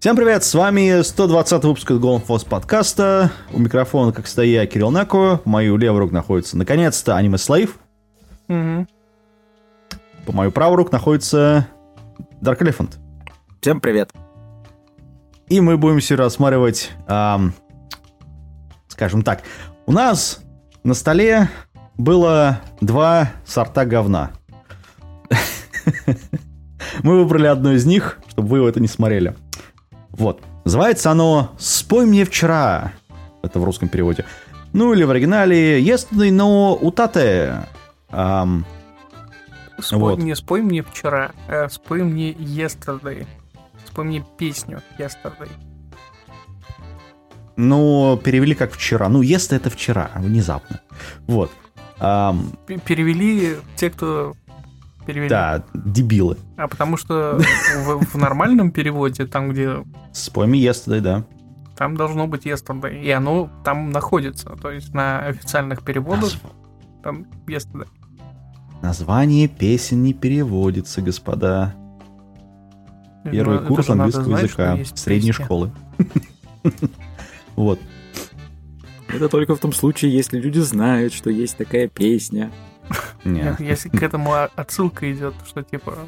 Всем привет, с вами 120 выпуск Golden Force подкаста. У микрофона, как всегда, я, Кирилл Нако. Мою левую руку находится, наконец-то, Аниме Слейв. Мгм. По мою правую руку находится Dark Elephant. Всем привет. И мы будем сегодня рассматривать, ам, скажем так, у нас на столе было два сорта говна. Мы выбрали одно из них, чтобы вы это не смотрели. Вот. Называется оно «Спой мне вчера». Это в русском переводе. Ну или в оригинале «Yesterday no utate». Ам, Спой, Вот. Не спой мне вчера, а спой мне yesterday. Спой мне песню yesterday. ну, перевели как «вчера». Ну, «Yesterday» это «вчера», внезапно. Вот. П- Перевели те, кто перевели. да, дебилы. А потому что в, в нормальном переводе, там, где «Спой мне yesterday», да. там должно быть yesterday, и оно там находится. То есть на официальных переводах Назв- там yesterday. Название песен не переводится, господа. Первый Ну, курс английского знать, языка средней песня. школы. Вот. Это только в том случае, если люди знают, что есть такая песня. Не. Нет, Если к этому отсылка идет, что типа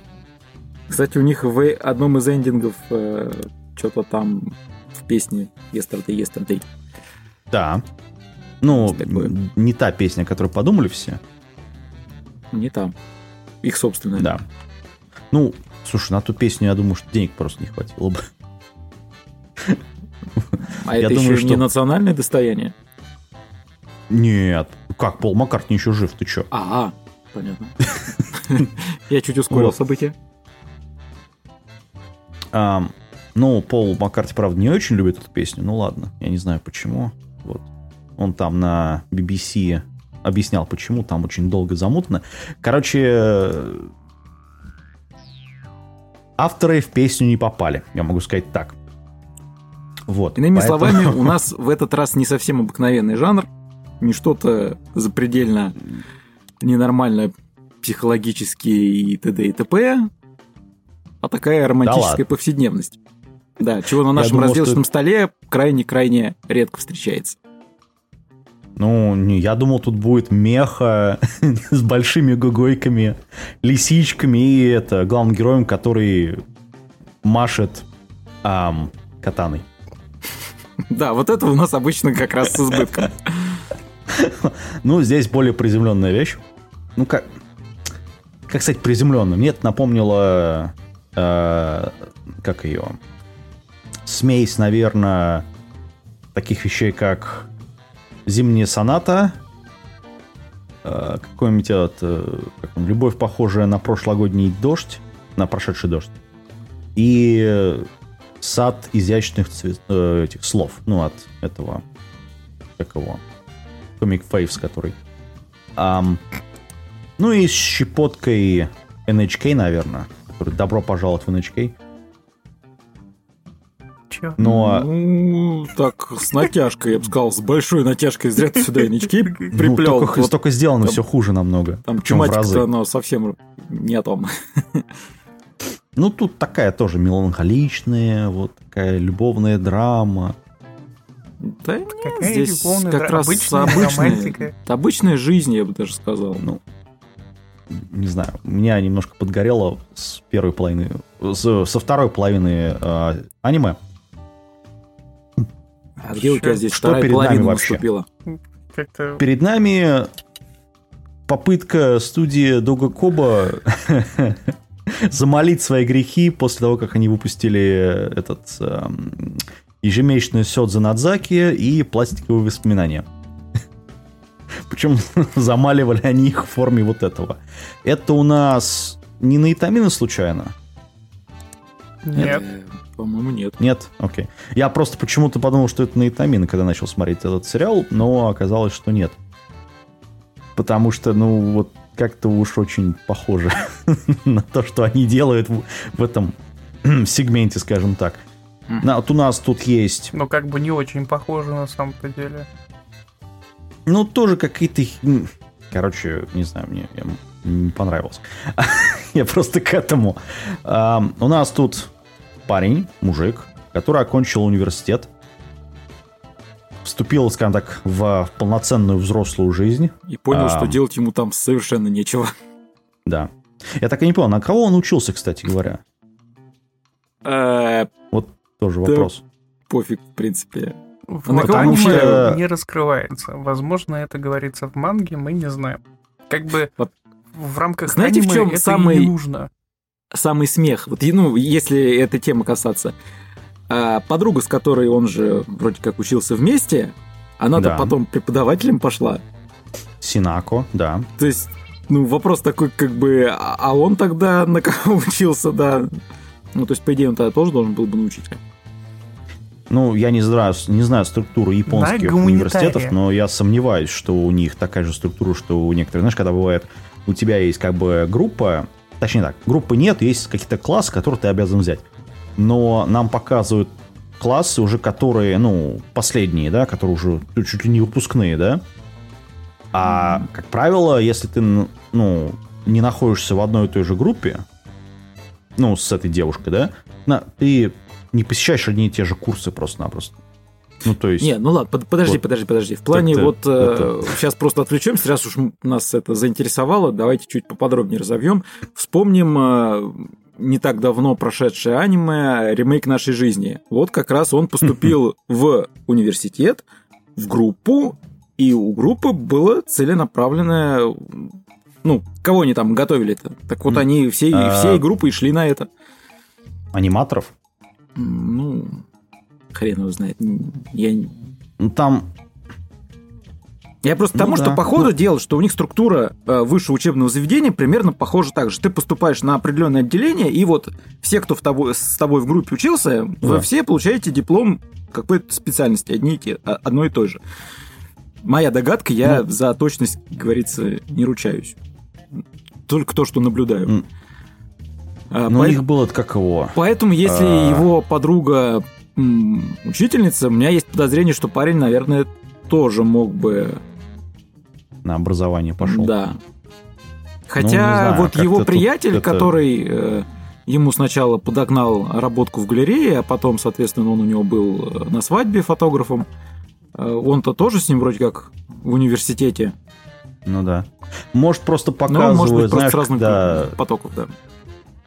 Кстати, у них в одном из эндингов что-то там в песне Yesterday, Yesterday. Да. Ну, не та песня, которую подумали все. Не там. Их собственная. Да. Ну, слушай, на ту песню, я думаю, что денег просто не хватило бы. А Я это думаю, еще что- не национальное достояние? Нет. Как, Пол Маккартни еще жив, ты чё? А, понятно. Я чуть ускорил события. Ну, Пол Маккарти, правда, не очень любит эту песню. Ну ладно, я не знаю почему. Вот. Он там на BBC объяснял, почему. Там очень долго замутно. Короче, авторы в песню не попали. Я могу сказать так. Вот. Иными Поэтому- словами, у нас в этот раз не совсем обыкновенный жанр, не что-то запредельно ненормально психологически и т.д. и т.п., а такая романтическая ладно. повседневность. Да, чего на нашем думал, разделочном столе крайне-крайне редко встречается. Ну, не, я думал, тут будет меха с большими гугойками, лисичками и это главным героем, который машет ам, катаной. Да, вот это у нас обычно как раз с избытком. Ну, здесь более приземленная вещь. Ну, как... Как сказать, приземленная? Мне это напомнило... э, как ее? Смесь, наверное, таких вещей, как «Зимняя соната», э, какой-нибудь этот, э, как он, «Любовь, похожая на прошлогодний дождь», на прошедший дождь, и «Сад изящных цве- э, этих слов», ну, от этого, как его, Comic Faves, который. Ам, ну и с щепоткой NHK, наверное. Добро пожаловать в NHK. чё? Но Ну, так, с натяжкой, я бы сказал, с большой натяжкой. Зря ты сюда нички ну, приплел. только, Вот только сделано там- все хуже намного. Там тематика-то, она совсем не о том. Ну, тут такая тоже меланхоличная, вот такая любовная драма. Да нет, Какая здесь любовная как раз обычная обычная, романтика. обычная жизнь, я бы даже сказал. Ну, не знаю, меня немножко подгорело с первой половины, с- со второй половины э, аниме. А где у тебя здесь что вторая перед нами половина вообще? Как-то Перед нами попытка студии Дога Коба замолить свои грехи после того, как они выпустили этот эм, ежемесячный Сёдзе Надзаки и пластиковые воспоминания. Причем замаливали они их в форме вот этого. Это у нас не на Итамина случайно? нет. Э, По-моему, нет. Нет? Окей. Я просто почему-то подумал, что это на Итамина, когда начал смотреть этот сериал, но оказалось, что нет. Потому что, ну, вот как-то уж очень похоже на то, что они делают в, в этом сегменте, скажем так. На- вот у нас тут есть, Но как бы не очень похоже на самом-то деле. Ну, тоже какие-то... Короче, не знаю, мне я- не понравилось. Я просто к этому. У нас тут парень, мужик, который окончил университет, вступил, скажем так, в полноценную взрослую жизнь. И понял, А. что делать ему там совершенно нечего. Да. Я так и не понял, на кого он учился, кстати говоря. Э, Вот тоже вопрос. Пофиг, в принципе. В А на манге что- не раскрывается. Возможно, это говорится в манге, мы не знаем. Как бы Вот. в рамках Знаете, в аниме чем это и самый- не нужно. Самый смех, вот, ну, если этой темы касаться. А, подруга, с которой он же вроде как учился вместе, она-то Да. потом преподавателем пошла. Синако, да. То есть, ну, вопрос такой, как бы, а а он тогда на кого учился, да? Ну, то есть, по идее, он тогда тоже должен был бы научить. Ну, я не знаю, не знаю структуру японских гуманитария. университетов, но я сомневаюсь, что у них такая же структура, что у некоторых. Знаешь, когда бывает, у тебя есть как бы группа, точнее так, группы нет, есть какие-то классы, которые ты обязан взять. Но нам показывают классы уже, которые, ну, последние, да, которые уже чуть ли не выпускные, да. А, как правило, если ты, ну, не находишься в одной и той же группе, ну, с этой девушкой, да, на, ты не посещаешь одни и те же курсы просто-напросто. Ну, то есть... Не, ну ладно, под- подожди, Вот. подожди, подожди. В плане Так-то вот это- сейчас просто отвлечемся, раз уж нас это заинтересовало, давайте чуть поподробнее разовьем. Вспомним э, не так давно прошедшее аниме ремейк нашей жизни. Вот как раз он поступил в университет, в группу, и у группы было целенаправленное ну, кого они там готовили-то? Так вот они всей, А. всей группой и шли на это. Аниматоров. Ну, хрен его знает. Я, Ну, там... я просто Ну тому, да. что по ходу Ну. дело, что у них структура э, высшего учебного заведения примерно похожа так же. Ты поступаешь на определенное отделение, и вот все, кто в тобой, с тобой в группе учился, вы Да. все получаете диплом какой-то специальности, одни и те, а- одной и той же. Моя догадка, я Ну. за точность, как говорится, не ручаюсь. Только то, что наблюдаю. М. А, Ну, у поэт- них было как его... Поэтому, если А. его подруга учительница, у меня есть подозрение, что парень, наверное, тоже мог бы... на образование пошел. Да. Ну, Хотя не знаю, вот его тут приятель, это- который э, ему сначала подогнал работку в галерее, а потом, соответственно, он у него был э, на свадьбе фотографом, э, он-то тоже с ним вроде как в университете. Ну да. Может, просто Ну, показывают, может быть, просто знаешь, разных когда... потоков, да.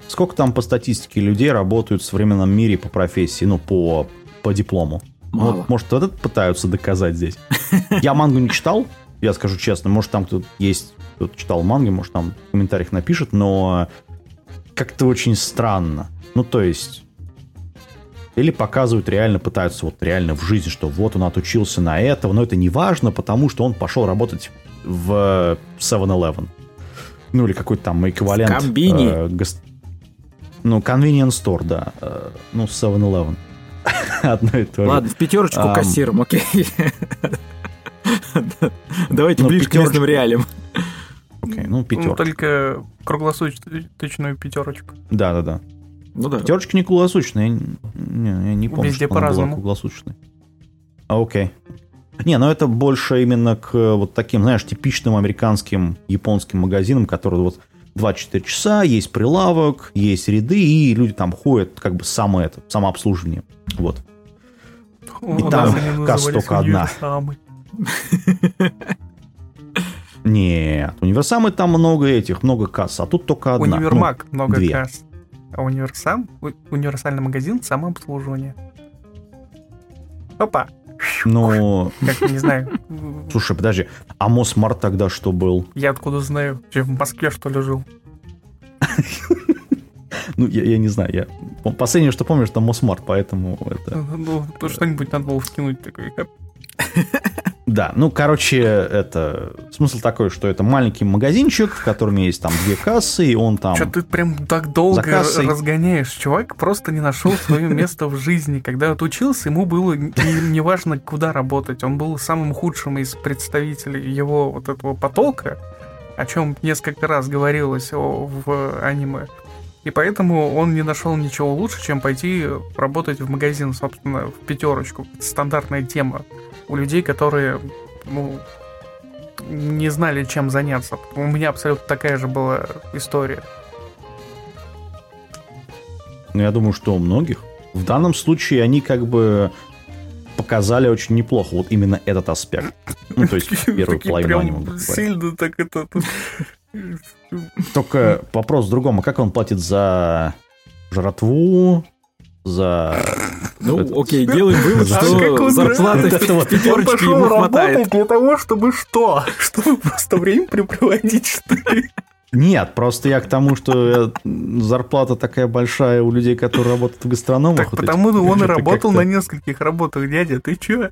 Сколько там по статистике людей работают в современном мире по профессии, ну, по, по диплому? Мало. Вот, может, вот это пытаются доказать здесь. Я мангу не читал, я скажу честно. Может, там кто-то есть, кто читал мангу, может, там в комментариях напишет, но как-то очень странно. Ну, то есть... Или показывают реально, пытаются вот реально в жизни, что вот он отучился на этого, но это не важно, потому что он пошел работать в 7-Eleven. Ну, или какой-то там эквивалент. В комбине. э, гос- Ну, convenience store, да. Э, Ну, 7-Eleven. Одно и то же. Ладно, в пятерочку Ам. кассиром, окей. Давайте Ну, ближе к местным реалиям. Окей, ну, Ну, пятерка. только круглосуточную пятерочку. Да, да, да. Ну да. Пятерочка не круглосуточная. Я не, я не помню, Везде что она была по-разному. круглосуточной. А, окей. Не, ну это больше именно к э, вот таким, знаешь, типичным американским, японским магазинам, которые вот 24 часа, есть прилавок, есть ряды, и люди там ходят, как бы само это, самообслуживание. Вот. У там нас они касса только одна. Нет, универсамы там много этих, много касс, а тут только одна. Универмаг много две. касс. А универсам, универсальный магазин самообслуживания. Опа. Ну, ну, Как, не знаю. слушай, подожди, а Мосмарт тогда что был? Я откуда знаю? Я в Москве, что ли, жил? Ну, я, я не знаю, я... Последнее, что помню, что Мосмарт, поэтому это... Ну, то что-нибудь надо было вкинуть такой. Да, ну, короче, это... Смысл такой, что это маленький магазинчик, в котором есть там две кассы, и он там... Что ты прям так долго кассой. разгоняешь? Чувак просто не нашел свое место в жизни. Когда отучился, ему было не- неважно, куда работать. Он был самым худшим из представителей его вот этого потока, о чем несколько раз говорилось в аниме. И поэтому он не нашел ничего лучше, чем пойти работать в магазин, собственно, в пятерочку. Стандартная тема у людей, которые ну, не знали, чем заняться. У меня абсолютно такая же была история. Ну, я думаю, что у многих. в данном случае они как бы показали очень неплохо вот именно этот аспект. Ну, то есть первую половину грубо говоря. Сильно так это... Только вопрос в другом. А как он платит за жратву, за... Ну, Это- окей, делаем вывод, А как что это вот. в пятерочке Он ему пошел хватает. работать для того, чтобы что? Чтобы просто время препроводить, что ли? Нет, просто я к тому, что э, зарплата такая большая у людей, которые работают в гастрономах. Так вот потому этих, он и работал на нескольких работах, дядя. Ты чё?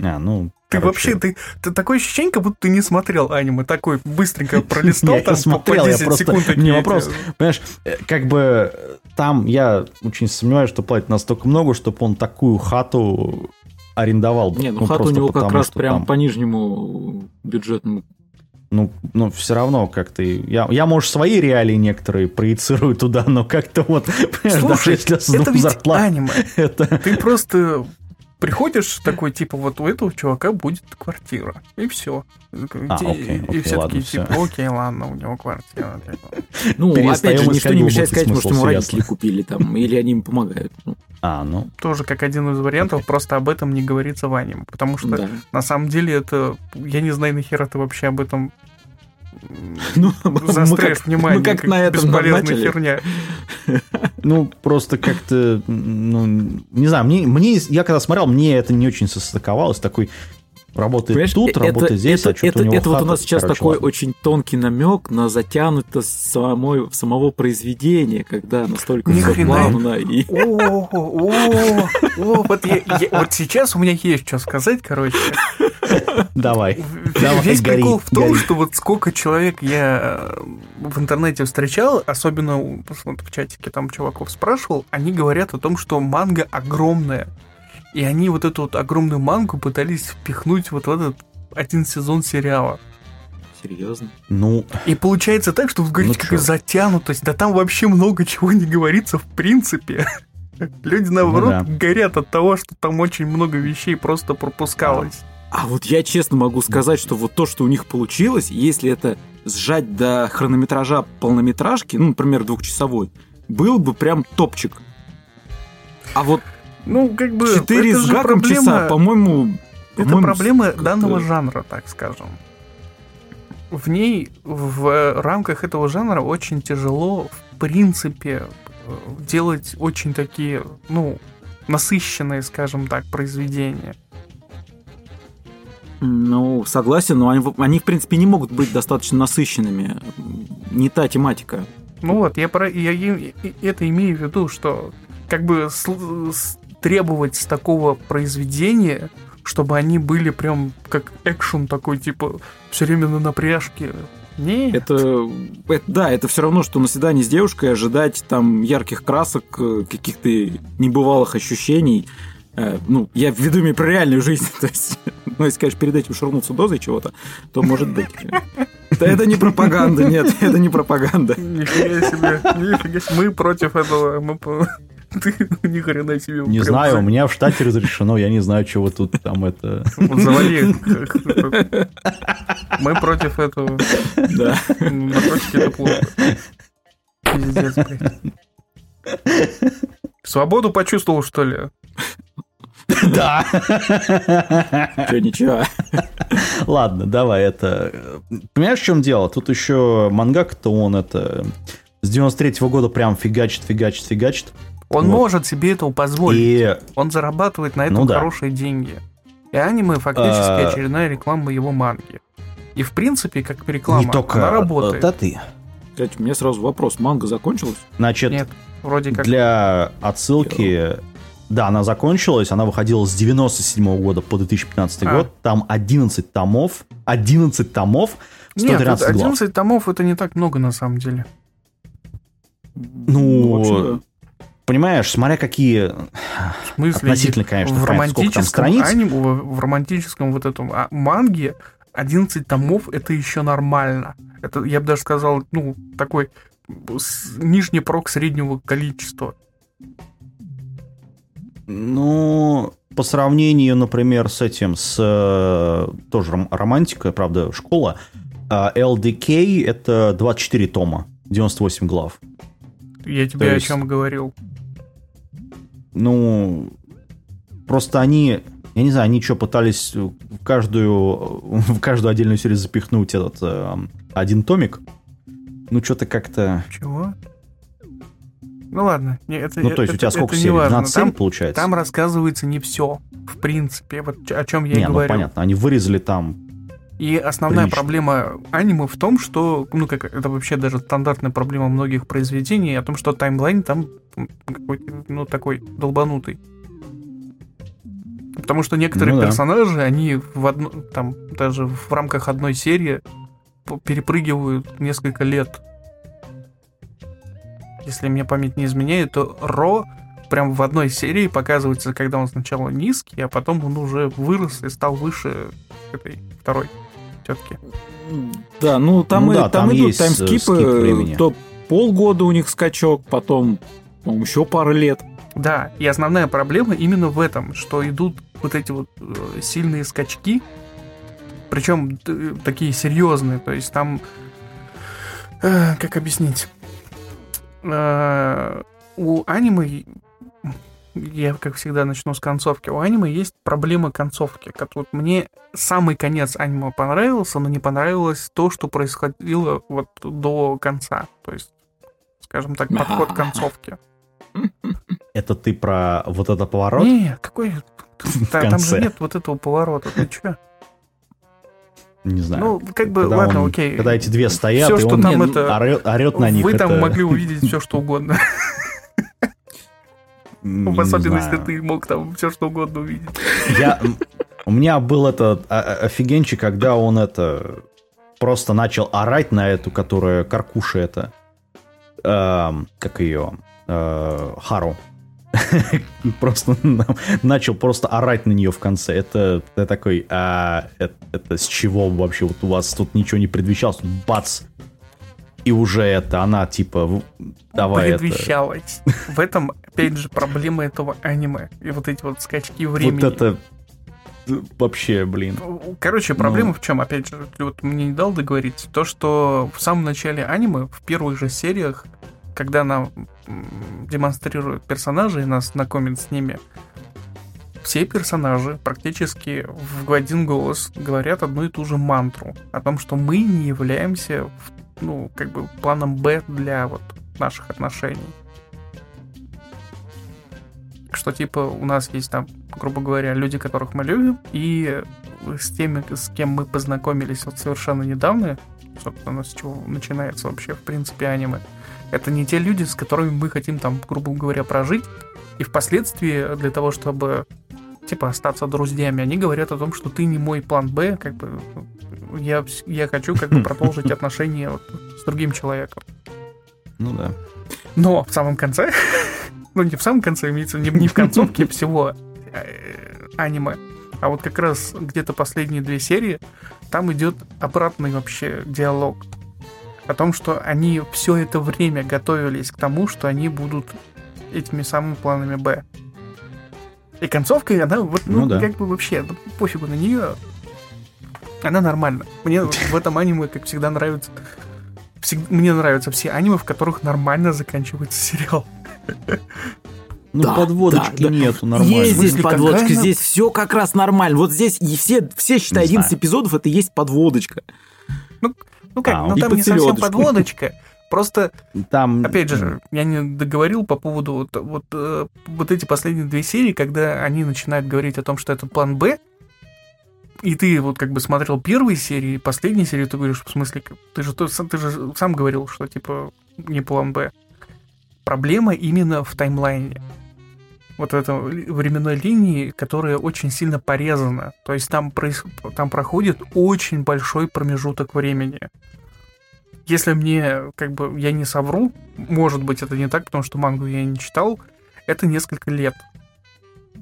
А, ну, Ты короче, вообще, ты, ты такое ощущение, как будто ты не смотрел аниме. Такой быстренько пролистал там я смотрел, по я 10 просто... секунд. Не вопрос. Понимаешь, э, как бы э, там я очень сомневаюсь, что платит настолько много, чтобы он такую хату арендовал. бы. Не, ну хата у просто него как раз прям там, по нижнему бюджетному. Ну, ну, все равно как-то... Я, я, может, свои реалии некоторые проецирую туда, но как-то вот... Понимаешь, даже Слушай, если это ведь зарплату, аниме. это... Ты просто приходишь такой, типа, вот у этого чувака будет квартира. И все. А, окей, окей, и все ладно, такие, типа, окей, ладно, у него квартира. типа. Ну, Перестаем опять же, ничто искать не мешает сказать, может, ему родители купили там, или они им помогают. Ну, А, ну, Тоже как один из вариантов, просто об этом не говорится в аниме. Потому что да. на самом деле это... Я не знаю, нахера ты вообще об этом Ну, мы как- внимание. мы как на этом бесполезная начали. херня. Ну, просто как-то, ну, не знаю, мне, мне, я когда смотрел, мне это не очень состыковалось, такой, работает Понимаешь, тут, это- работает здесь, это, а что-то это, у него это вот у хата, нас сейчас короче, такой ладно. очень тонкий намек на затянутость самой, самого произведения, когда настолько Ни плавно и... О, о, о, вот, я- я- вот сейчас у меня есть что сказать, короче. Давай, Весь гори, прикол в том, гори. что вот сколько человек я э, в интернете встречал, особенно в чатике там чуваков спрашивал, они говорят о том, что манга огромная. И они вот эту вот огромную мангу пытались впихнуть вот в этот один сезон сериала. Серьезно? Ну, И получается так, что вы говорите, Ну какая чё? затянутость, да там вообще много чего не говорится в принципе. Люди, наоборот, Ну да. горят от того, что там очень много вещей просто пропускалось. А вот я честно могу сказать, что вот то, что у них получилось, если это сжать до хронометража полнометражки, ну, например, двухчасовой, был бы прям топчик. А вот Ну, как бы... 4 это с гаком проблема- часа, по-моему... Это по-моему, проблема данного жанра, так скажем. В ней, в рамках этого жанра очень тяжело, в принципе, э, делать очень такие, ну, насыщенные, скажем так, произведения. Ну, согласен, но они, они, в принципе, не могут быть достаточно насыщенными. Не та тематика. Ну вот, я, про, я и- это имею в виду, что как бы сл- с- требовать с такого произведения, чтобы они были прям как экшен такой, типа, все время на напряжке. Не, Это, это- да, это все равно, что на свидании с девушкой ожидать там ярких красок, э, каких-то небывалых ощущений. Э, Ну, я веду именно про реальную жизнь. То есть, ну, если, конечно, перед этим шурнуться дозой чего-то, то может быть. Это, это не пропаганда, нет, это не пропаганда. Нифига себе, нифига себе. Мы против этого. Мы Ты ни хрена себе. не знаю, у меня в штате разрешено, я не знаю, чего тут там это... Завали. Мы против этого. Да. Наркотики это плохо. Пиздец, блядь. Свободу почувствовал, что ли? Да. Че, ничего. Ладно, давай, это... Понимаешь, в чем дело? Тут еще мангак-то он это... С 93 года прям фигачит, фигачит, фигачит. Он Вот. может себе этого позволить. И Он зарабатывает на этом Ну да. хорошие деньги. И аниме фактически А. очередная реклама его манги. И в принципе, как реклама, не только... она работает. Да ты. Кстати, у меня сразу вопрос. Манга закончилась? Значит, Нет, вроде как. для отсылки... Да, она закончилась, она выходила с 97 года по 2015 А. год. Там 11 томов. 11 томов, Нет, 113 это глав. 11 томов это не так много на самом деле. Ну, общем, Понимаешь, смотря какие... В смысле, Относительно, конечно, в сколько там романтическом страниц. аниме, в, романтическом вот этом а, манге 11 томов это еще нормально. Это, я бы даже сказал, ну, такой нижний прок среднего количества. Ну, по сравнению, например, с этим, с э, тоже ром- романтикой, правда, школа, а, LDK это 24 тома, 98 глав. Я тебе То о есть- чем говорил. ну, просто они, я не знаю, они что, пытались в каждую, в каждую отдельную серию запихнуть этот э, один томик? Ну, что-то как-то... Чего? Ну ладно, это Ну, то есть это- у тебя сколько серий? важно. 12 серий получается? там рассказывается не все, в принципе, вот о чем я не, и ну говорю. понятно, они вырезали там... И основная Прилично. проблема аниме в том, что, ну, как это вообще даже стандартная проблема многих произведений, о том, что таймлайн там ну, такой долбанутый. Потому что некоторые Ну да. персонажи, они в одно, там, даже в рамках одной серии перепрыгивают несколько лет. Если мне память не изменяет, то Ро прям в одной серии показывается, когда он сначала низкий, а потом он уже вырос и стал выше этой второй тетки. Да, ну там, Ну и, да, там, там идут э, таймскипы, то полгода у них скачок, потом по-моему, еще пара лет. Да, и основная проблема именно в этом, что идут вот эти вот э, сильные скачки, причем т- такие серьезные, то есть там, э, как объяснить, Э, у аниме, я как всегда начну с концовки, у аниме есть проблема концовки. Как вот мне самый конец аниме понравился, но не понравилось то, что происходило вот до конца, то есть, скажем так, подход к концовке. Это ты про вот это поворот? Не, какой... Та- Там же нет вот этого поворота, ты чё? Не знаю. Ну, как бы, Когда ладно, он- окей. Когда эти две стоят, Всё, и что он там не, это- орет, орет на них. Вы там это- могли увидеть все, что угодно. В особенности знаю. ты мог там все, что угодно увидеть. Я, у меня был этот а- а- офигенчик, когда он это просто начал орать на эту, которая каркуша это. эм, как ее? Э, Хару. Просто на- начал просто орать на нее в конце. Это ты такой, а, это, это с чего вообще вот у вас тут ничего не предвещалось? Тут бац! И уже это, она типа, давай это. Предвещалось. В этом, опять же, проблема этого аниме. И вот эти вот скачки времени. Вот это вообще, блин. Короче, проблема Ну. в чем, опять же, вот мне не дал договорить, то, что в самом начале аниме, в первых же сериях, когда нам м, демонстрируют персонажей нас знакомят с ними, все персонажи практически в один голос говорят одну и ту же мантру о том, что мы не являемся, ну, как бы планом Б для вот наших отношений. Что типа у нас есть там, грубо говоря, люди, которых мы любим, и с теми, с кем мы познакомились вот совершенно недавно, собственно, с чего начинается вообще, в принципе, аниме, это не те люди, с которыми мы хотим там, грубо говоря, прожить, и впоследствии для того, чтобы типа остаться друзьями, они говорят о том, что ты не мой план Б, как бы я, я хочу как бы продолжить отношения вот с другим человеком. Ну да. Но в самом конце, ну не в самом конце, имеется не, не в концовке всего э, аниме, а вот как раз где-то последние две серии, там идет обратный вообще диалог о том, что они все это время готовились к тому, что они будут этими самыми планами Б. И концовка, она вот, ну, Ну да. как бы вообще, ну, пофигу на нее. Она нормальна. Мне в этом аниме, как всегда, нравится всег- мне нравятся все аниме, в которых нормально заканчивается сериал. Ну, Да, подводочки да, да. нету нормально. Есть здесь подводочка, какая здесь все как раз нормально. Вот здесь и все, все считай, Не знаю. 11 эпизодов, это и есть подводочка. Ну как, А, ну там не совсем подводочка. Просто, Там, опять же, я не договорил по поводу вот, вот, э, вот эти последние две серии, когда они начинают говорить о том, что это план Б, и ты вот как бы смотрел первые серии, последние серии, ты говоришь, в смысле, ты же, то- ты же сам говорил, что типа не план Б. Проблема именно в таймлайне. Вот в временной линии, которая очень сильно порезана. То есть там, проис- там проходит очень большой промежуток времени. Если мне, как бы, я не совру, может быть, это не так, потому что мангу я не читал, это несколько лет.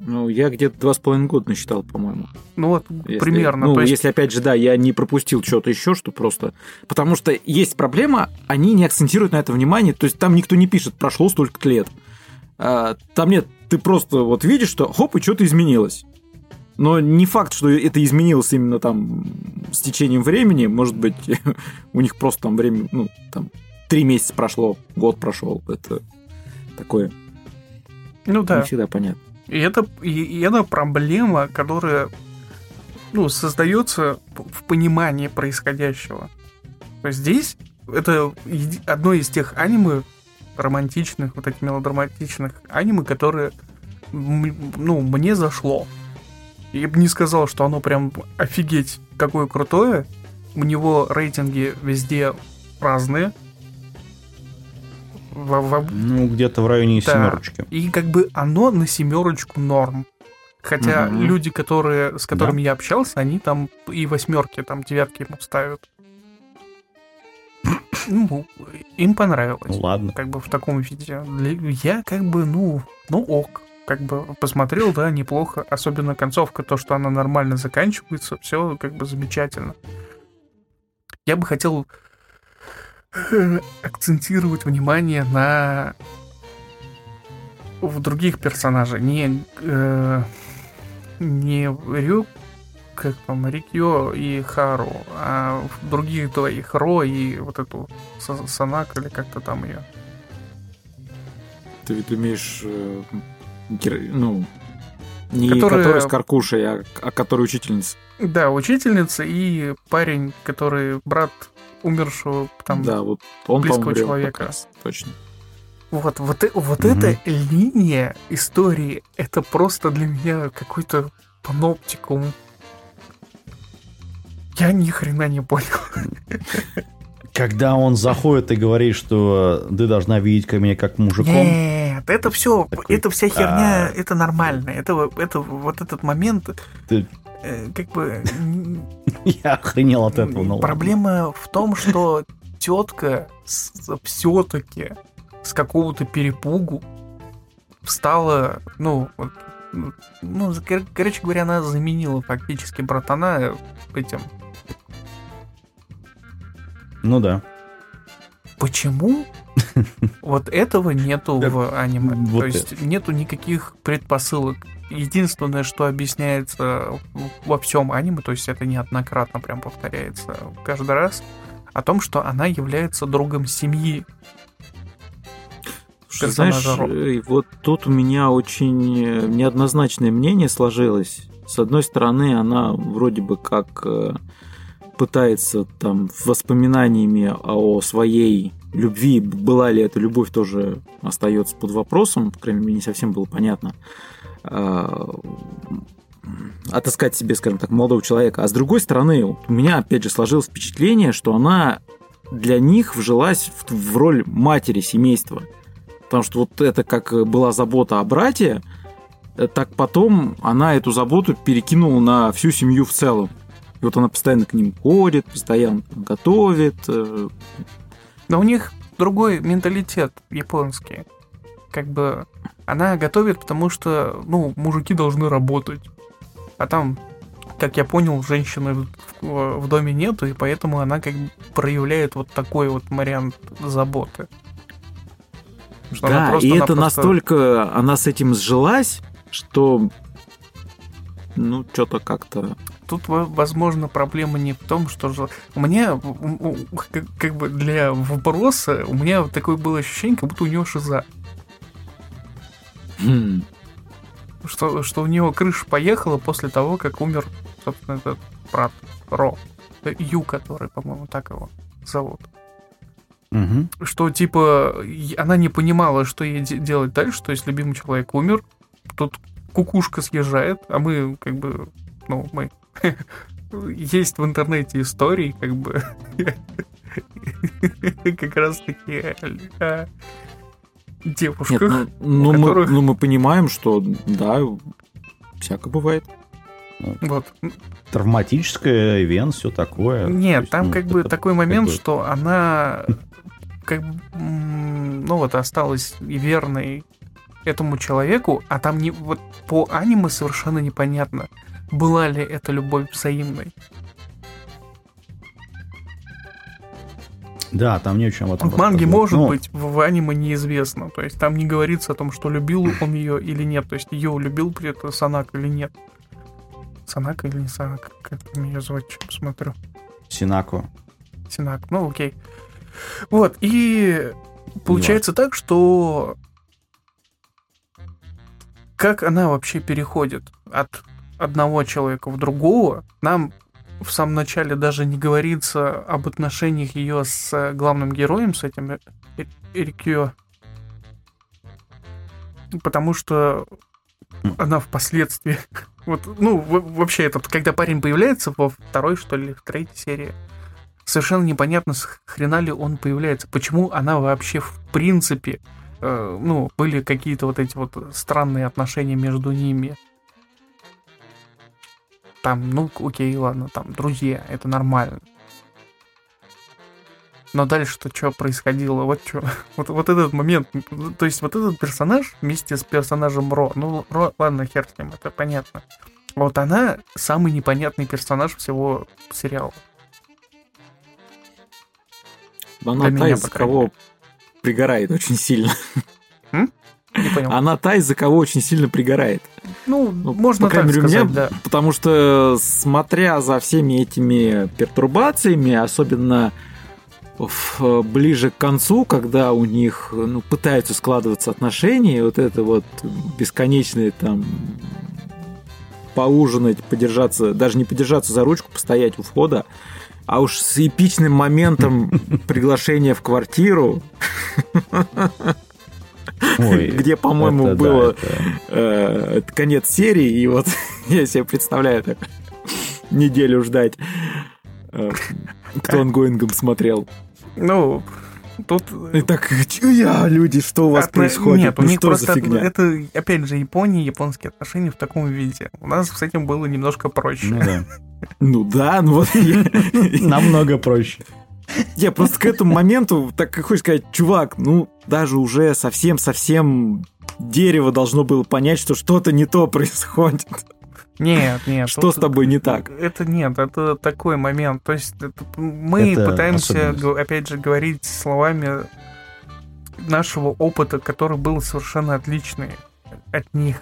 Ну, я где-то два с половиной года насчитал, по-моему. Ну вот, Если- примерно. Ну, есть, если, опять же, да, я не пропустил что-то еще, что просто... Потому что есть проблема, они не акцентируют на это внимание, то есть там никто не пишет, прошло столько лет. А, там нет, ты просто вот видишь, что хоп, и что-то изменилось. Но не факт, что это изменилось именно там с течением времени. Может быть, у них просто там время, ну, там, три месяца прошло, год прошел. Это такое. Ну да. Не всегда понятно. И это, и, и это проблема, которая ну, создается в понимании происходящего. Здесь это одно из тех аниме романтичных, вот этих мелодраматичных аниме, которые ну, мне зашло. Я бы не сказал, что оно прям офигеть какое крутое. У него рейтинги везде разные. В, в... Ну, где-то в районе да. семерочки. И как бы оно на семерочку норм. Хотя угу. люди, которые, с которыми да. я общался, они там и восьмерки, там девятки ему ставят. Ну, им понравилось. Ну, ладно. Как бы в таком виде. Я как бы, ну, ну ок. Как бы посмотрел, да, неплохо. Особенно концовка, то, что она нормально заканчивается, все как бы замечательно. Я бы хотел акцентировать внимание на в других персонажей. Не, э, не Рю, как там, Рикьо и Хару, а в других двоих, Ро и вот эту Санак, или как-то там ее. Ты ведь имеешь, э, ну, не который, который с Каркушей, а, а который учительница. Да, учительница и парень, который брат умершего там да, вот он близкого человека. Раз, точно. Вот, вот, вот угу. эта линия истории, это просто для меня какой-то паноптикум. Я ни хрена не понял. Когда он заходит и говорит, что ты должна видеть ко мне как мужиком. Нет, это все, такой, это вся херня, а... это нормально. Это, это вот этот момент, ты... э, как бы. Я охренел от этого. Ну, Проблема в том, что тетка все-таки с какого-то перепугу встала, ну, вот, ну, кор- короче говоря, она заменила фактически братана этим. Ну да. Почему? Вот этого нету в аниме. То есть нету никаких предпосылок. Единственное, что объясняется во всем аниме, то есть это неоднократно прям повторяется каждый раз, о том, что она является другом семьи. Знаешь, э, вот тут у меня очень э, неоднозначное мнение сложилось. С одной стороны, она вроде бы как э, пытается там воспоминаниями о своей любви, была ли эта любовь, тоже остается под вопросом, по крайней мере, не совсем было понятно отыскать себе, скажем так, молодого человека. А с другой стороны, у меня опять же сложилось впечатление, что она для них вжилась в, в роль матери семейства. Потому что вот это как была забота о брате, э, так потом она эту заботу перекинула на всю семью в целом. И вот она постоянно к ним ходит, постоянно готовит. Э. Но у них другой менталитет японский. Как бы она готовит, потому что, ну, мужики должны работать. А там, как я понял, женщины в, в, доме нету, и поэтому она как бы проявляет вот такой вот вариант заботы. Что да, просто, и это просто... настолько она с этим сжилась, что ну, что-то как-то... Тут, возможно, проблема не в том, что же... У меня, как, бы для вопроса, у меня такое было ощущение, как будто у него шиза. Хм. Что, что у него крыша поехала после того, как умер, собственно, этот брат Ро. Ю, который, по-моему, так его зовут. Угу. Что, типа, она не понимала, что ей делать дальше, то есть любимый человек умер, тут кукушка съезжает, а мы, как бы, ну, мы... Есть в интернете истории, как бы, как раз таки о девушках. Нет, ну, ну, которых... мы, ну, мы понимаем, что, да, всяко бывает. Вот. Травматическое ивент, все такое. Нет, есть, там ну, как бы такой момент, как бы... что она как ну вот осталась верной этому человеку, а там не вот по аниме совершенно непонятно, была ли эта любовь взаимной. Да, там не очень об этом. В манге может но... быть, в аниме неизвестно. То есть там не говорится о том, что любил он ее или нет. То есть ее любил при этом Санак или нет. Санак или не Санак? Как ее звать? Посмотрю. Синако. Синак, ну окей. Вот, и получается так, что как она вообще переходит от одного человека в другого, нам в самом начале даже не говорится об отношениях ее с главным героем, с этим Эрикио. Потому что она впоследствии... Вот, ну, вообще, этот, когда парень появляется во второй, что ли, в третьей серии, совершенно непонятно, с хрена ли он появляется. Почему она вообще, в принципе, э, ну, были какие-то вот эти вот странные отношения между ними. Там, ну, окей, ладно, там, друзья, это нормально. Но дальше-то что происходило? Вот что. Вот, вот этот момент. То есть вот этот персонаж вместе с персонажем Ро. Ну, Ро, ладно, хер с ним, это понятно. Вот она самый непонятный персонаж всего сериала. Она та, из-за кого пригорает очень сильно. М? Не понял. Она та, из-за кого очень сильно пригорает. Ну, ну можно по крайней так мере, сказать, меня, да. Потому что, смотря за всеми этими пертурбациями, особенно в, ближе к концу, когда у них ну, пытаются складываться отношения, вот это вот бесконечное там поужинать, подержаться, даже не подержаться за ручку, постоять у входа, а уж с эпичным моментом приглашения в квартиру, Ой, где, по-моему, было да, это... э, конец серии, и вот я себе представляю так неделю ждать, э, кто ongoing ом смотрел. Ну, Тут... И так, я, люди, что у вас Отно... происходит? Нет, ну, у них что просто за фигня? это, опять же, Япония, японские отношения в таком виде. У нас с этим было немножко проще. Ну да. Ну да, ну вот... Намного проще. Я просто к этому моменту, так как хочешь сказать, чувак, ну, даже уже совсем-совсем дерево должно было понять, что что-то не то происходит. Нет, нет. Что с тобой не так? Это нет, это такой момент. То есть это, мы это пытаемся, опять же, говорить словами нашего опыта, который был совершенно отличный от них.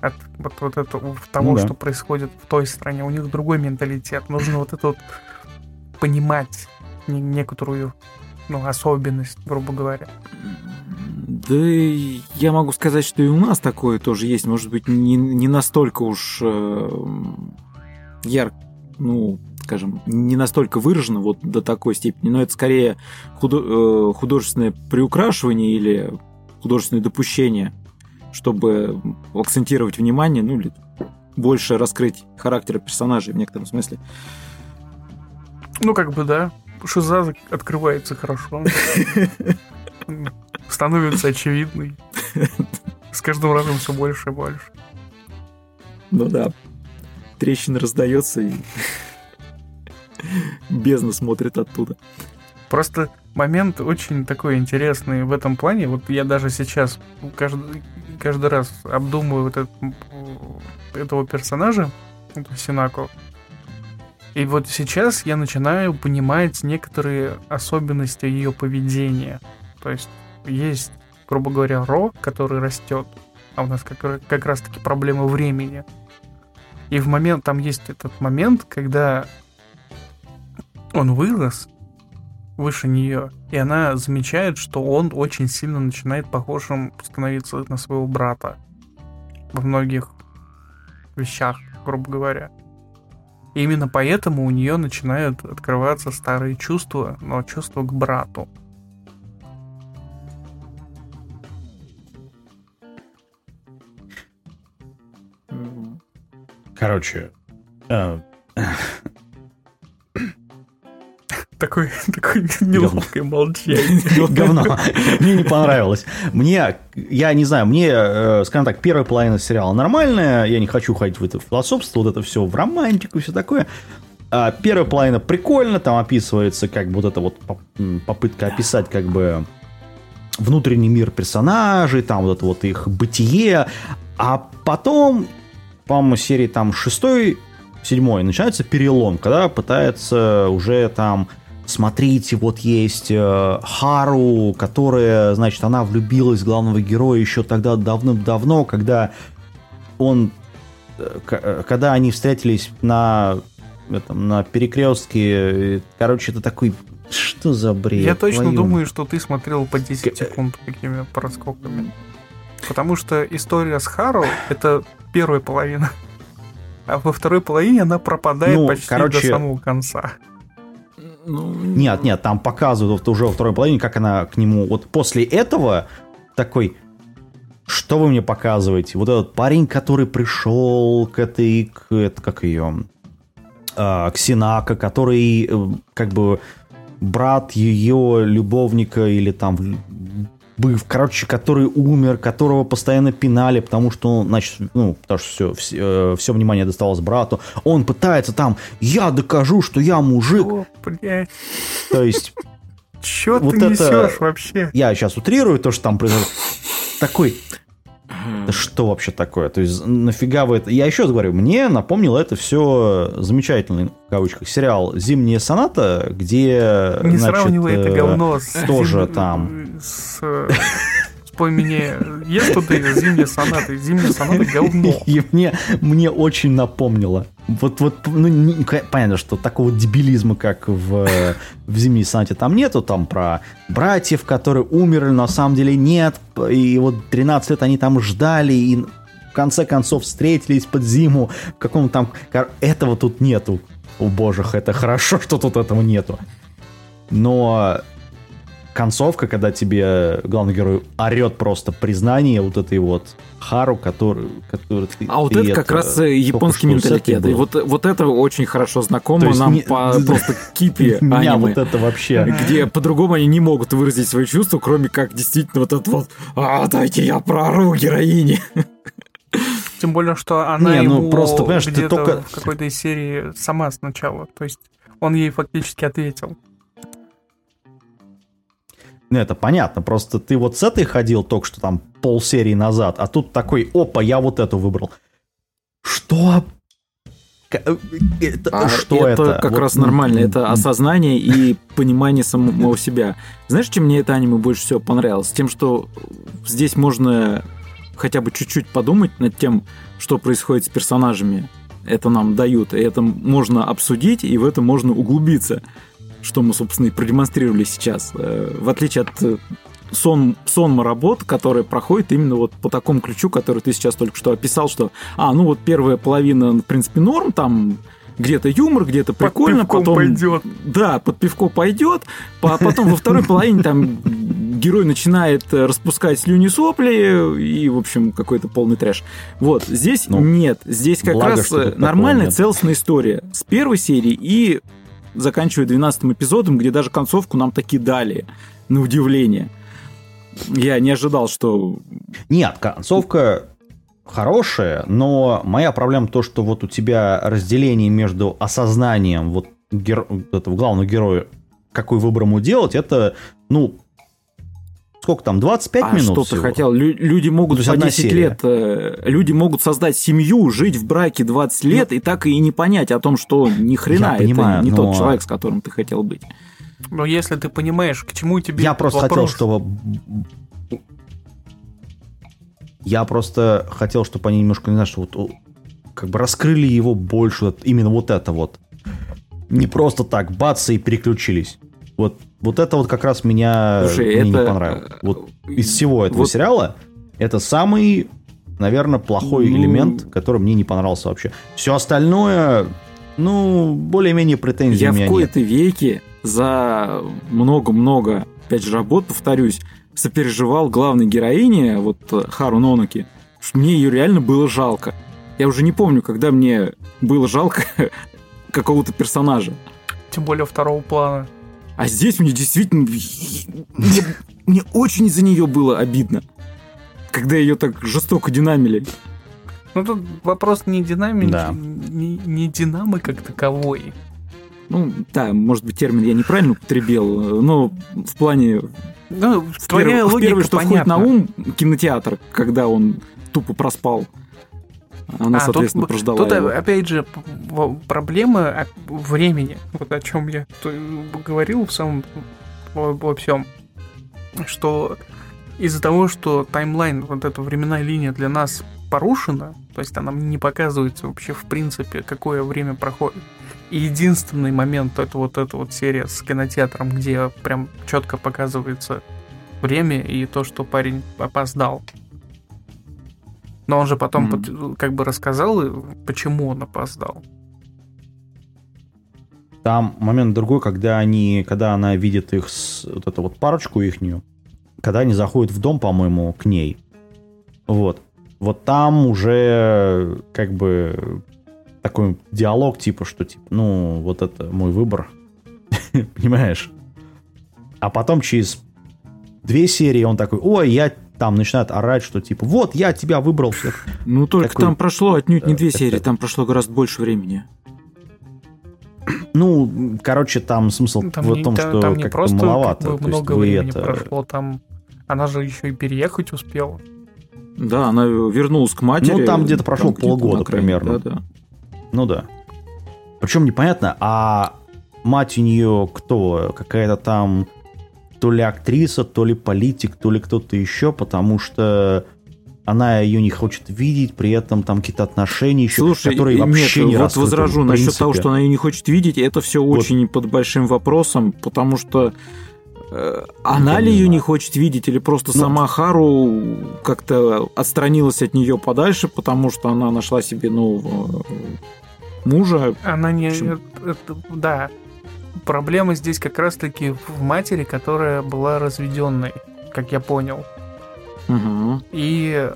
От вот, вот этого, того, ну, да. что происходит в той стране. У них другой менталитет. Нужно вот это вот понимать некоторую ну, особенность, грубо говоря. Да я могу сказать, что и у нас такое тоже есть. Может быть, не, не настолько уж э, ярко, ну, скажем, не настолько выражено вот до такой степени, но это скорее худо, э, художественное приукрашивание или художественное допущение, чтобы акцентировать внимание, ну или больше раскрыть характер персонажей в некотором смысле. Ну, как бы, да. Шиза открывается хорошо. становится очевидной. С каждым разом все больше и больше. Ну да. Трещина раздается и бездна смотрит оттуда. Просто момент очень такой интересный в этом плане. Вот я даже сейчас каждый, каждый раз обдумываю вот этот, этого персонажа, Синако. И вот сейчас я начинаю понимать некоторые особенности ее поведения. То есть есть, грубо говоря, Ро, который растет, а у нас как, как раз-таки проблема времени. И в момент, там есть этот момент, когда он вырос выше нее, и она замечает, что он очень сильно начинает похожим становиться на своего брата во многих вещах, грубо говоря. И именно поэтому у нее начинают открываться старые чувства, но чувства к брату. Короче, э, такой, такой неловкое молчание. Говно. Мне не понравилось. Мне, я не знаю, мне, э, скажем так, первая половина сериала нормальная. Я не хочу ходить в это философство, вот это все в романтику и все такое. А первая половина прикольно, там описывается как бы вот эта вот попытка описать как бы внутренний мир персонажей, там вот это вот их бытие. А потом по-моему, серии там шестой, седьмой начинается перелом, когда пытается уже там смотрите, вот есть э, Хару, которая, значит, она влюбилась в главного героя еще тогда давным-давно, когда он, э, э, когда они встретились на этом, на перекрестке, короче, это такой что за бред? Я точно твою... думаю, что ты смотрел по 10 секунд какими проскоками. потому что история с Хару — это первая половина. А во второй половине она пропадает Ну, почти короче, до самого конца. Ну, Нет, нет, там показывают уже во второй половине, как она к нему... Вот после этого такой... Что вы мне показываете? Вот этот парень, который пришел к этой... К, это, как ее... а, к Синака, который э, как бы брат ее любовника или там быв, короче, который умер, которого постоянно пинали, потому что, значит, ну, потому что все, все, внимание досталось брату. Он пытается там, я докажу, что я мужик. О, блядь, То есть, чё Вот ты это- несешь вообще? я сейчас утрирую то, что там произошло. Такой, да что вообще такое? То есть, нафига вы это... Я еще раз говорю, мне напомнило это все замечательный, в кавычках, сериал «Зимняя соната», где, Не значит, сравнивай это э, говно с... тоже там. С... э, Вспомни Yesterday, зимняя соната. Зимняя соната говно. И мне, мне очень напомнило. Вот, вот, ну, не- понятно, что такого дебилизма, как в, в «Зимней санте» там нету, там про братьев, которые умерли, но на самом деле нет, и вот 13 лет они там ждали, и в конце концов встретились под зиму в каком там... Этого тут нету. О боже, это хорошо, что тут этого нету. Но концовка, когда тебе главный герой орет просто признание вот этой вот Хару, который... который ты- А вот ты это как раз э, японский менталитет. И вот, вот это очень хорошо знакомо нам не- по просто кипе Меня аниме. вот это вообще... где по-другому они не могут выразить свои чувства, кроме как действительно вот это вот «А, дайте я проору героине». Тем более, что она Не, ну ему просто, понимаешь, ты только- в какой-то из серии сама сначала. То есть он ей фактически ответил. Ну, это понятно, просто ты вот с этой ходил только что там полсерии назад, а тут такой, опа, я вот эту выбрал. Что? Э, это- А что это? это как Вот, раз нормально, это м. осознание и понимание самого себя. Знаешь, чем мне это аниме больше всего понравилось? Тем, что здесь можно хотя бы чуть-чуть подумать над тем, что происходит с персонажами. Это нам дают, и это можно обсудить, и в это можно углубиться, что мы, собственно, и продемонстрировали сейчас. Э, В отличие от э, сон, сонма работ, которая проходит именно вот по такому ключу, который ты сейчас только что описал, что, а, ну вот первая половина, в принципе, норм, там где-то юмор, где-то прикольно, Под потом... пойдет. Да, под пивко пойдет, по- потом во второй половине там герой начинает э, распускать слюни сопли и, в общем, какой-то полный трэш. Вот, здесь Ну, нет, здесь как благо, раз нормальная целостная история с первой серии и заканчивая 12 эпизодом, где даже концовку нам таки дали, на удивление. Я не ожидал, что... Нет, концовка хорошая, но моя проблема то, что вот у тебя разделение между осознанием вот гер- этого главного героя, какой выбор ему делать, это, ну, сколько там, 25 а минут что ты всего? хотел? Лю- люди могут по одна 10 серия. лет, э, люди могут создать семью, жить в браке 20 лет и так и не понять о том, что ни хрена Я понимаю, это не но- тот человек, с которым ты хотел быть. Но если ты понимаешь, к чему тебе Я просто вопрос, хотел, чтобы... Я просто хотел, чтобы они немножко, не знаю, что вот как бы раскрыли его больше, вот именно вот это вот. Не просто так, бац, и переключились. Вот, вот это вот как раз меня Слушай, мне это, не понравилось. э, Вот из всего этого вот- сериала это самый, наверное, плохой Ну- элемент, который мне не понравился вообще. Все остальное, ну, более-менее претензий Я у в меня нет. кои-то веки за много-много, опять же, работ, повторюсь, сопереживал главной героине, вот э, Хару Нонуки, что мне ее реально было жалко. Я уже не помню, когда мне было жалко какого-то персонажа. тем более второго плана. А здесь мне действительно... Мне, мне очень из-за нее было обидно. Когда ее так жестоко динамили. Ну тут вопрос не динамики, Да. не, не динамы как таковой. Ну, да, может быть, термин я неправильно употребил, но в плане... Ну, В твоя первое, в логика первое, что входит понятна. на ум, кинотеатр, когда он тупо проспал. Она, А, соответственно, тут, прождала тут, его. опять же, проблема времени. Вот о чем я т- говорил в самом во, во всем. Что из-за того, что таймлайн, вот эта временная линия для нас порушена, то есть она не показывается вообще в принципе, какое время проходит. И единственный момент это вот эта вот серия с кинотеатром, где прям четко показывается время и то, что парень опоздал. Но он же потом под- как бы рассказал, э, почему он опоздал. Там момент другой, когда они, когда она видит их, вот эту вот парочку ихнюю, когда они заходят в дом, по-моему, к ней. Вот. Вот там уже как бы такой диалог, типа, что, типа, ну, вот это мой выбор. Понимаешь? А потом через две серии он такой, ой, я там начинает орать, что типа, вот, я тебя выбрал. Всё. Ну, только Такой, там прошло отнюдь не две серии, там прошло гораздо больше времени. Ну, короче, там смысл Там в не, том, та- что там не просто маловато. как бы То есть много времени это- прошло, там она же еще и переехать успела. Да, она вернулась к матери. Ну, там где-то прошло где-то полгода окраине, примерно. Да, да. Ну да. Причем непонятно, а мать у нее кто? Какая-то там то ли актриса, то ли политик, то ли кто-то еще, потому что она ее не хочет видеть, при этом там какие-то отношения еще, Слушай, которые вообще нет, не вот раскрыты возражу насчет того, что она ее не хочет видеть, это все Вот. очень под большим вопросом, потому что э, она ли ее не хочет видеть, или просто Ну. сама Хару как-то отстранилась от нее подальше, потому что она нашла себе нового э, мужа. Она не... Почему? это- да. Проблема здесь как раз-таки в матери, которая была разведенной, как я понял. Мгм. И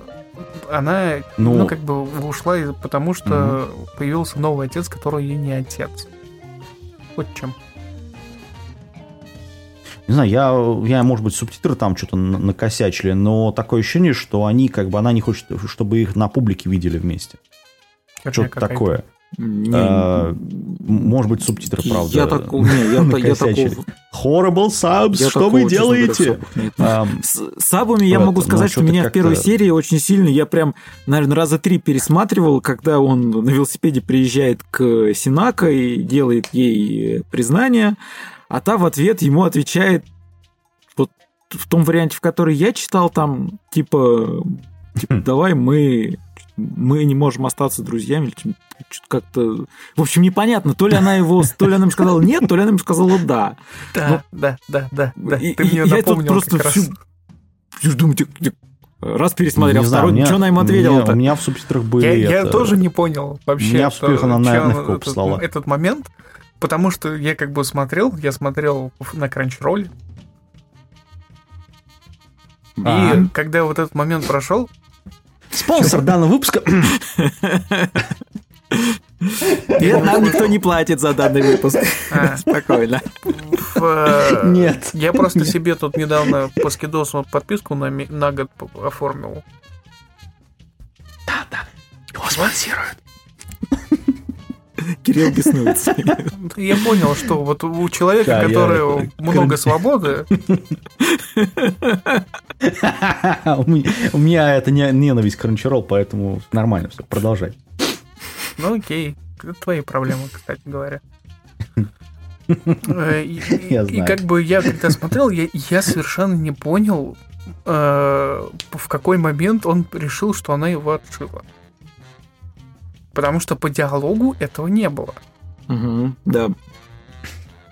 она, Ну. ну, как бы ушла, потому что появился новый отец, который ей не отец. Вот чем. Не знаю, я, я, может быть, субтитры там что-то накосячили, но такое ощущение, что они, как бы, она не хочет, чтобы их на публике видели вместе. Что-то такое. Не, А, Может быть, субтитры, правда. Я такого, не, я, я такого, Horrible subs, я что вы делаете? Ам, С сабами я могу ну, сказать, что меня в первой серии очень сильно, я прям, наверное, раза три пересматривал, когда он на велосипеде приезжает к Синака и делает ей э, признание, а та в ответ ему отвечает вот в том варианте, в который я читал, там, типа, типа давай мы, мы не можем остаться друзьями, или что-то как-то... В общем, непонятно, то ли она его, то ли она ему сказала нет, то ли она ему сказала да. Да, да, да, да, да. И- Ты и мне я тут просто всю- Я думаю, типа, типа, раз пересмотрел, не знаю, второй, меня- что она ему ответила-то? У меня в субтитрах были... Я, я это- тоже не понял вообще. Меня в что- вспыхнуло, она, наверное, она- этот, слала. этот момент, потому что я как бы смотрел, я смотрел на Crunchyroll, А. и когда вот этот момент прошел, Спонсор данного выпуска... Нет, нам никто не платит за данный выпуск. А. Спокойно. в, э, Нет. я просто себе тут недавно по скидосу подписку на, на год оформил. Его спонсируют. Кирилл беснуется. Я понял, что вот у человека, Да, я который это- много свободы, У меня- это не- ненависть к Crunchyroll, поэтому нормально все, продолжай. ну окей, это твои проблемы, кстати говоря. Э, И, и- Я и знаю. как бы я когда смотрел, я, я совершенно не понял, э, в какой момент он решил, что она его отшила. Потому что по диалогу этого не было. Мгм, Да.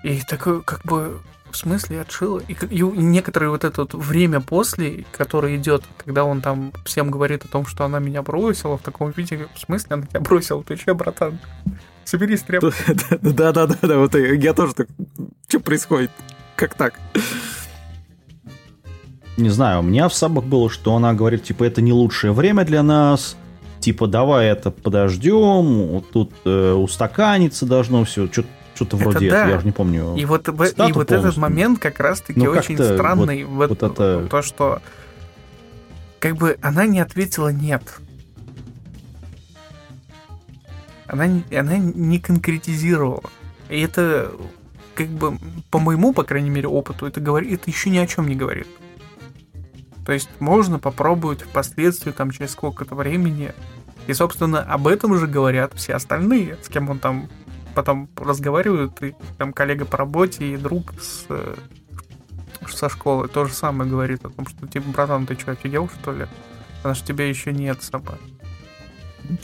И такое, как бы, в смысле отшила? И, и некоторое вот это вот время после, которое идет, когда он там всем говорит о том, что она меня бросила в таком виде, в смысле она тебя бросила? Ты че, братан? Соберись тряпку. Да, да, да, да, вот я тоже так. Что происходит? Как так? Не знаю, у меня в сабах было, что она говорит, типа, это не лучшее время для нас, типа, давай это подождем, вот тут э, устаканиться должно все, что-то вроде да. этого, я же не помню. И вот, и вот этот полностью. момент как раз-таки Ну, очень странный. в вот этом- это- То, что как бы она не ответила «нет». Она, она не конкретизировала. И это, как бы, по моему, по крайней мере, опыту, это, говорит, это еще ни о чем не говорит. То есть можно попробовать впоследствии, там, через сколько-то времени. И, собственно, об этом же говорят все остальные, с кем он там потом разговаривают, и там коллега по работе и друг с, э, со школы то же самое говорит о том, что типа, братан, ты что, офигел, что ли? Потому что тебя еще нет сама.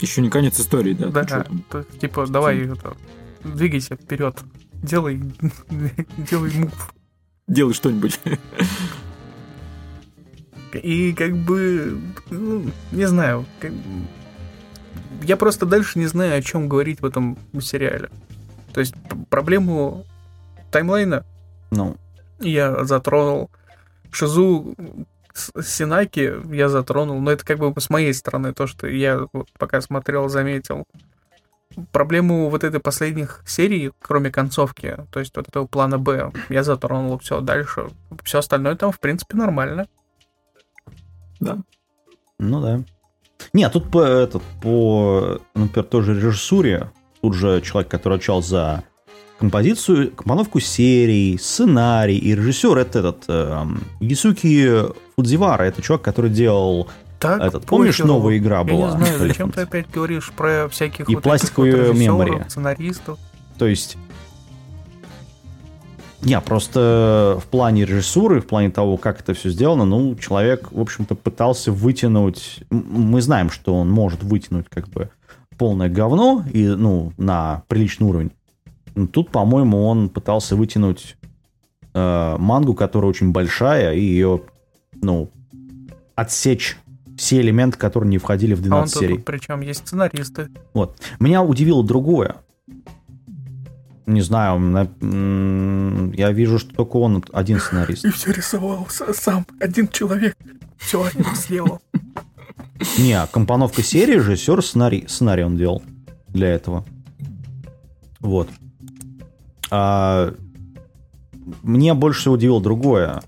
Еще не конец истории, да? Да, то типа, давай это, двигайся вперед, делай, делай мув. Делай что-нибудь. И как бы, ну, не знаю, как... я просто дальше не знаю, о чем говорить в этом сериале. То есть проблему таймлайна Ну, я затронул. Шизу Синаки я затронул, но это как бы с моей стороны, то, что я вот пока смотрел, заметил. Проблему вот этой последних серий, кроме концовки, то есть вот этого плана Б, я затронул все дальше. Все остальное там, в принципе, нормально. Да. ну да. Нет, тут по, этот, по, например, тоже режиссуре, тут же человек, который отвечал за композицию, компоновку серий, сценарий и режиссер это этот эм, Ясуки Фудзивара, это чувак, который делал Так, этот, помнишь, похеру. новая игра Я была? не знаю, зачем ты опять говоришь про всяких И вот пластиковые вот мемори. сценаристов. То есть... Не, просто в плане режиссуры, в плане того, как это все сделано, ну, человек, в общем-то, пытался вытянуть... Мы знаем, что он может вытянуть как бы полное говно и, ну, на приличный уровень. Но тут, по-моему, он пытался вытянуть э, мангу, которая очень большая, и ее, ну, отсечь все элементы, которые не входили в А он 12 тут, серий. причем есть сценаристы. Вот. Меня удивило другое. Не знаю, на- я вижу, что только он один сценарист. И все рисовал сам, один человек. Все один сделал. Не, компоновка серии, режиссер, сценарий, сценарий он делал для этого. Вот. А, мне больше всего удивило другое.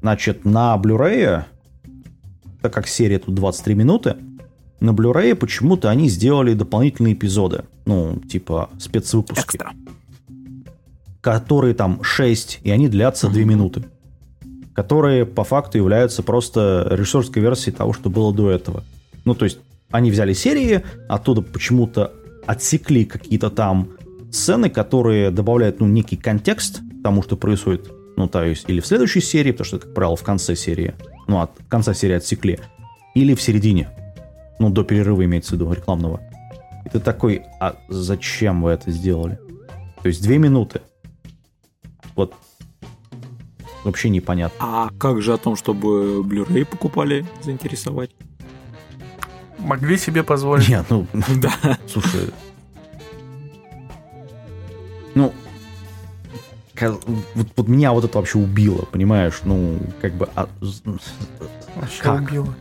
Значит, на Blu-ray, так как серия тут 23 минуты, на Blu-ray почему-то они сделали дополнительные эпизоды. Ну, типа спецвыпуски. Экстра. Которые там 6, и они длятся 2 минуты. Которые по факту являются просто режиссерской версией того, что было до этого. Ну, то есть, они взяли серии, оттуда почему-то отсекли какие-то там сцены, которые добавляют, ну, некий контекст тому, что происходит. Ну, то есть, или в следующей серии, потому что, как правило, в конце серии. Ну, от конца серии отсекли. Или в середине. Ну, до перерыва имеется в виду, рекламного. И ты такой, а зачем вы это сделали? То есть две минуты. Вот вообще непонятно. А как же о том, чтобы Blu-ray покупали, заинтересовать? Могли себе позволить. Нет, ну, Да. слушай. Ну, вот, вот меня вот это вообще убило, понимаешь? Ну, как бы... а, Вообще Как? убило.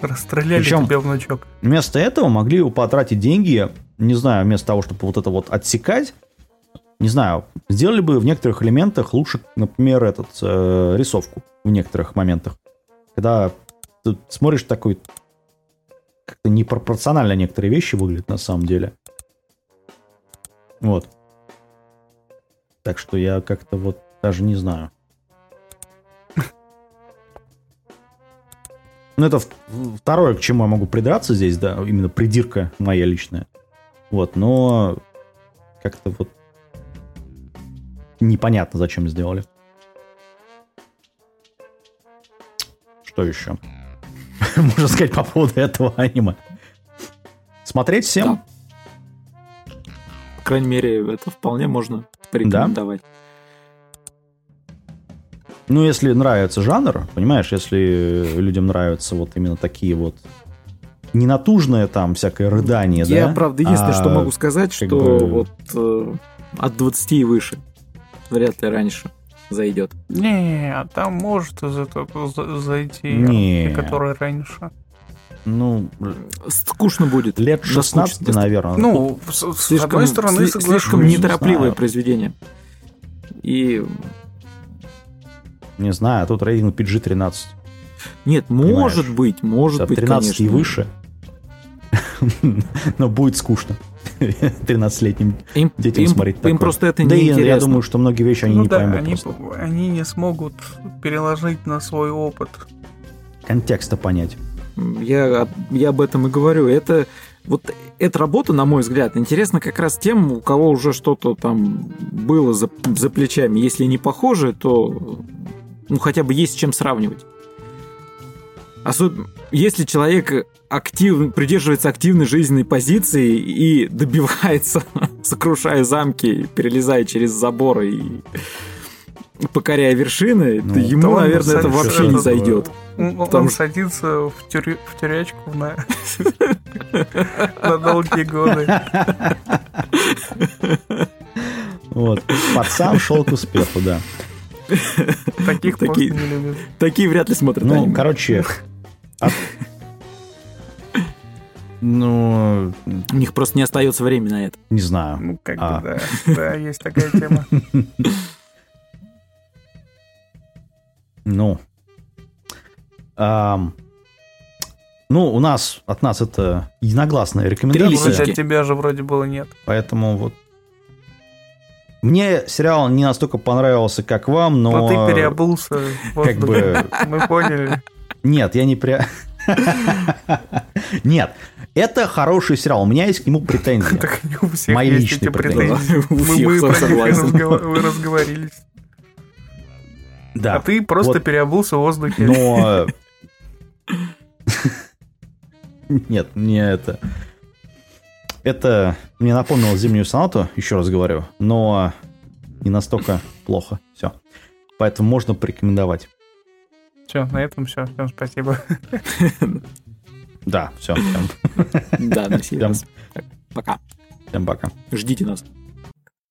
Расстреляли Причем- тебя, внучок. Вместо этого могли бы потратить деньги, не знаю, вместо того, чтобы вот это вот отсекать, не знаю, сделали бы в некоторых элементах лучше, например, этот, э, рисовку в некоторых моментах. Когда ты смотришь такой, как-то непропорционально некоторые вещи выглядят на самом деле. Вот. Так что я как-то вот даже не знаю. Ну, это второе, к чему я могу придраться здесь, да, именно придирка моя личная. Вот, но как-то вот непонятно, зачем сделали. Что еще? Можно сказать по поводу этого аниме. Смотреть всем? Да. По крайней мере, это вполне можно порекомендовать. Ну, если нравится жанр, понимаешь, если людям нравятся вот именно такие вот ненатужное там всякое рыдание, да? Я, правда, единственное, а что могу сказать, что бы- вот э, от 20 и выше. Вряд ли раньше зайдет. Не, там может за- за- зайти Не. некоторые раньше. Ну, Скучно будет. лет Наскучно. 16, наверное. Ну, с, с слишком, одной стороны, сли- соглашусь. слишком не неторопливое знаю. произведение. И Не знаю, а тут рейтинг PG-13. нет, Понимаешь? может быть, может быть, 13 конечно. и выше. Но будет скучно. 13-летним Им, детям им- смотреть им такое. просто это Да и неинтересно. я думаю, что многие вещи они ну не да, поймут они, просто. они не смогут переложить на свой опыт. Контекста понять. Я, об- я об этом и говорю. Это вот эта работа, на мой взгляд, интересна как раз тем, у кого уже что-то там было за, за плечами. Если не похоже, то ну хотя бы есть с чем сравнивать. Особенно если человек актив, придерживается активной жизненной позиции и добивается, сокрушая замки, перелезая через заборы и покоряя вершины, Ну, то ему, наверное, это садится вообще не этот, зайдет. Он, Потому он садится в, тюрю- в тюрячку на, на долгие годы. Вот. Пацан шел к успеху, да. Таких Такие- не любят. Такие вряд ли смотрят Ну, аниме. короче... от- Ну, У них просто не остается времени на это. не знаю. Ну, как А. бы, да. Да, есть такая тема. Ну. Ну, у нас, от нас это единогласная рекомендация. Вроде от тебя же вроде было нет. Поэтому вот. Мне сериал не настолько понравился, как вам, но... Но ты переобулся как бы- Мы поняли. Нет, я не пря... Нет, это хороший сериал. У меня есть к нему претензии. Так не у всех Мои есть личные эти претензии. Мы, мы про них разговорились. Да. А ты просто вот. переобулся в воздухе. Но... Нет, не это... Это мне напомнило зимнюю сонату, еще раз говорю, но не настолько плохо. Все. Поэтому можно порекомендовать. Все, на этом все. Всем спасибо. Да, все. Да, на сей раз. Пока. Всем пока. Ждите нас.